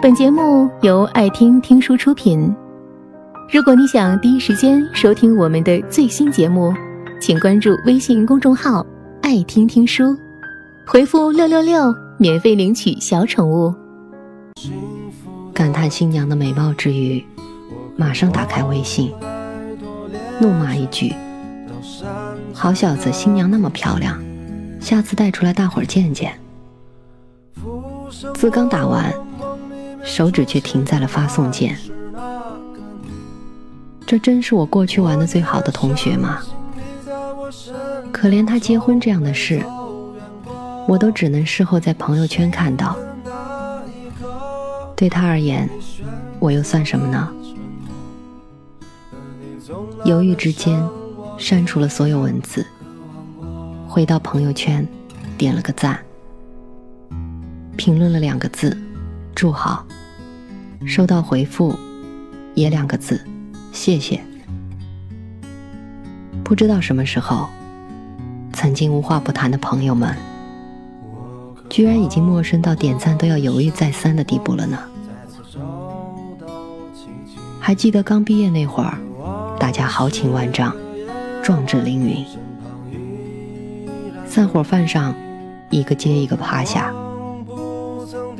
本节目由爱听听书出品。如果你想第一时间收听我们的最新节目，请关注微信公众号“爱听听书”，回复“六六六”免费领取小宠物。感叹新娘的美貌之余，马上打开微信，怒骂一句：“好小子，新娘那么漂亮，下次带出来大伙儿见见。”字刚打完，手指却停在了发送键。这真是我过去玩的最好的同学吗？可怜他结婚这样的事，我都只能事后在朋友圈看到。对他而言，我又算什么呢？犹豫之间，删除了所有文字，回到朋友圈，点了个赞。评论了两个字，祝好。收到回复，也两个字，谢谢。不知道什么时候，曾经无话不谈的朋友们，居然已经陌生到点赞都要犹豫再三的地步了呢。还记得刚毕业那会儿，大家豪情万丈，壮志凌云，散伙饭上，一个接一个趴下。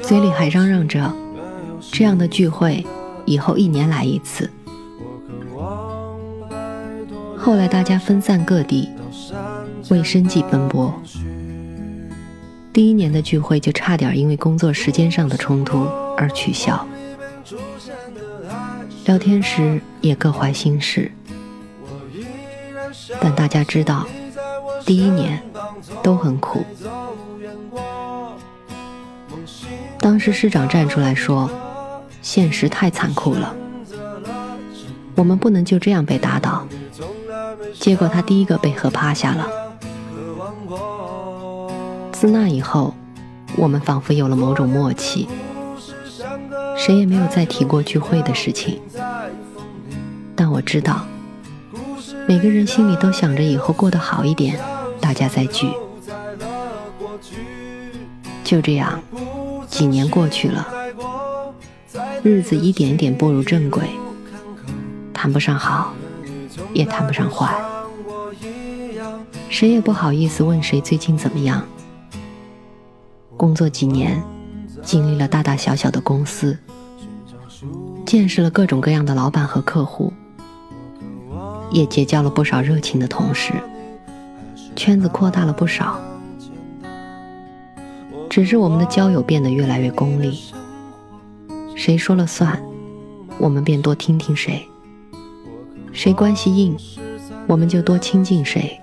嘴里还嚷嚷着，这样的聚会以后一年来一次。后来大家分散各地，为生计奔波。第一年的聚会就差点因为工作时间上的冲突而取消。聊天时也各怀心事，但大家知道，第一年都很苦。当时师长站出来说：“现实太残酷了，我们不能就这样被打倒。”结果他第一个被喝趴下了。自那以后，我们仿佛有了某种默契，谁也没有再提过聚会的事情。但我知道，每个人心里都想着以后过得好一点，大家再聚。就这样。几年过去了，日子一点点步入正轨，谈不上好，也谈不上坏，谁也不好意思问谁最近怎么样。工作几年，经历了大大小小的公司，见识了各种各样的老板和客户，也结交了不少热情的同事，圈子扩大了不少。只是我们的交友变得越来越功利，谁说了算，我们便多听听谁；谁关系硬，我们就多亲近谁。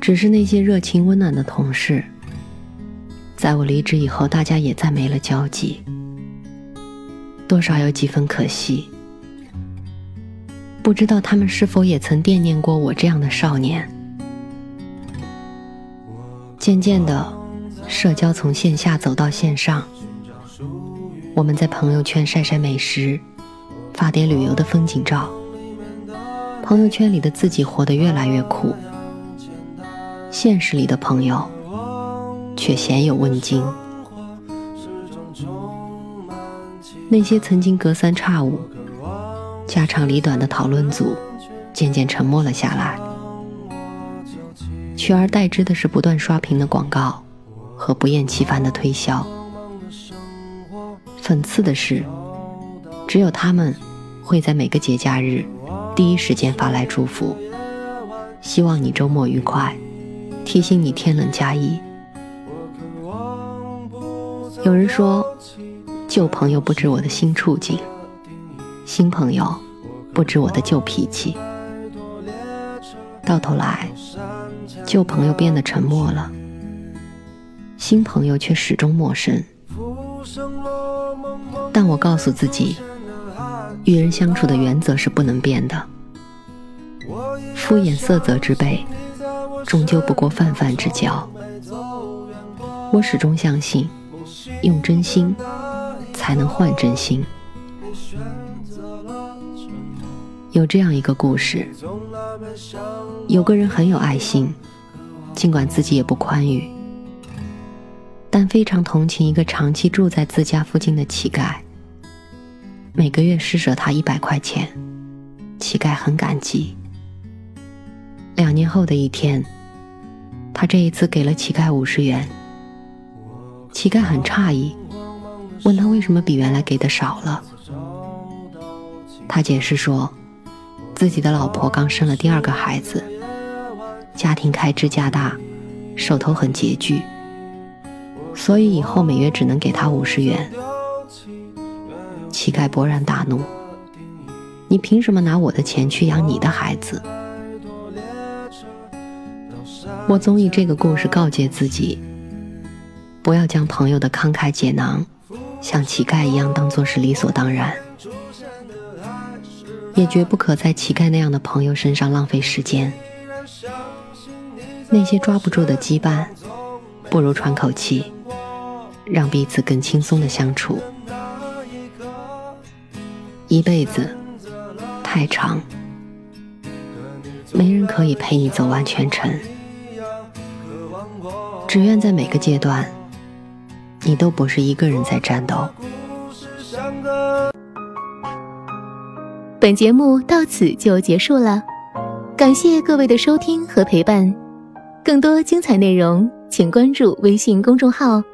只是那些热情温暖的同事，在我离职以后，大家也再没了交集，多少有几分可惜。不知道他们是否也曾惦念过我这样的少年。渐渐的，社交从线下走到线上。我们在朋友圈晒晒美食，发点旅游的风景照。朋友圈里的自己活得越来越苦，现实里的朋友却鲜有问津。那些曾经隔三差五、家长里短的讨论组，渐渐沉默了下来。取而代之的是不断刷屏的广告和不厌其烦的推销。讽刺的是，只有他们会在每个节假日第一时间发来祝福，希望你周末愉快，提醒你天冷加衣。有人说，旧朋友不知我的新处境，新朋友不知我的旧脾气。到头来。旧朋友变得沉默了，新朋友却始终陌生。但我告诉自己，与人相处的原则是不能变的。敷衍色泽之辈，终究不过泛泛之交。我始终相信，用真心才能换真心。有这样一个故事，有个人很有爱心。尽管自己也不宽裕，但非常同情一个长期住在自家附近的乞丐。每个月施舍他一百块钱，乞丐很感激。两年后的一天，他这一次给了乞丐五十元。乞丐很诧异，问他为什么比原来给的少了。他解释说，自己的老婆刚生了第二个孩子，家庭开支加大，手头很拮据，所以以后每月只能给他五十元。乞丐勃然大怒：“你凭什么拿我的钱去养你的孩子？”我总以这个故事告诫自己：不要将朋友的慷慨解囊，像乞丐一样当做是理所当然。也绝不可在乞丐那样的朋友身上浪费时间。那些抓不住的羁绊，不如喘口气，让彼此更轻松的相处。一辈子太长，没人可以陪你走完全程。只愿在每个阶段，你都不是一个人在战斗。本节目到此就结束了，感谢各位的收听和陪伴。更多精彩内容，请关注微信公众号“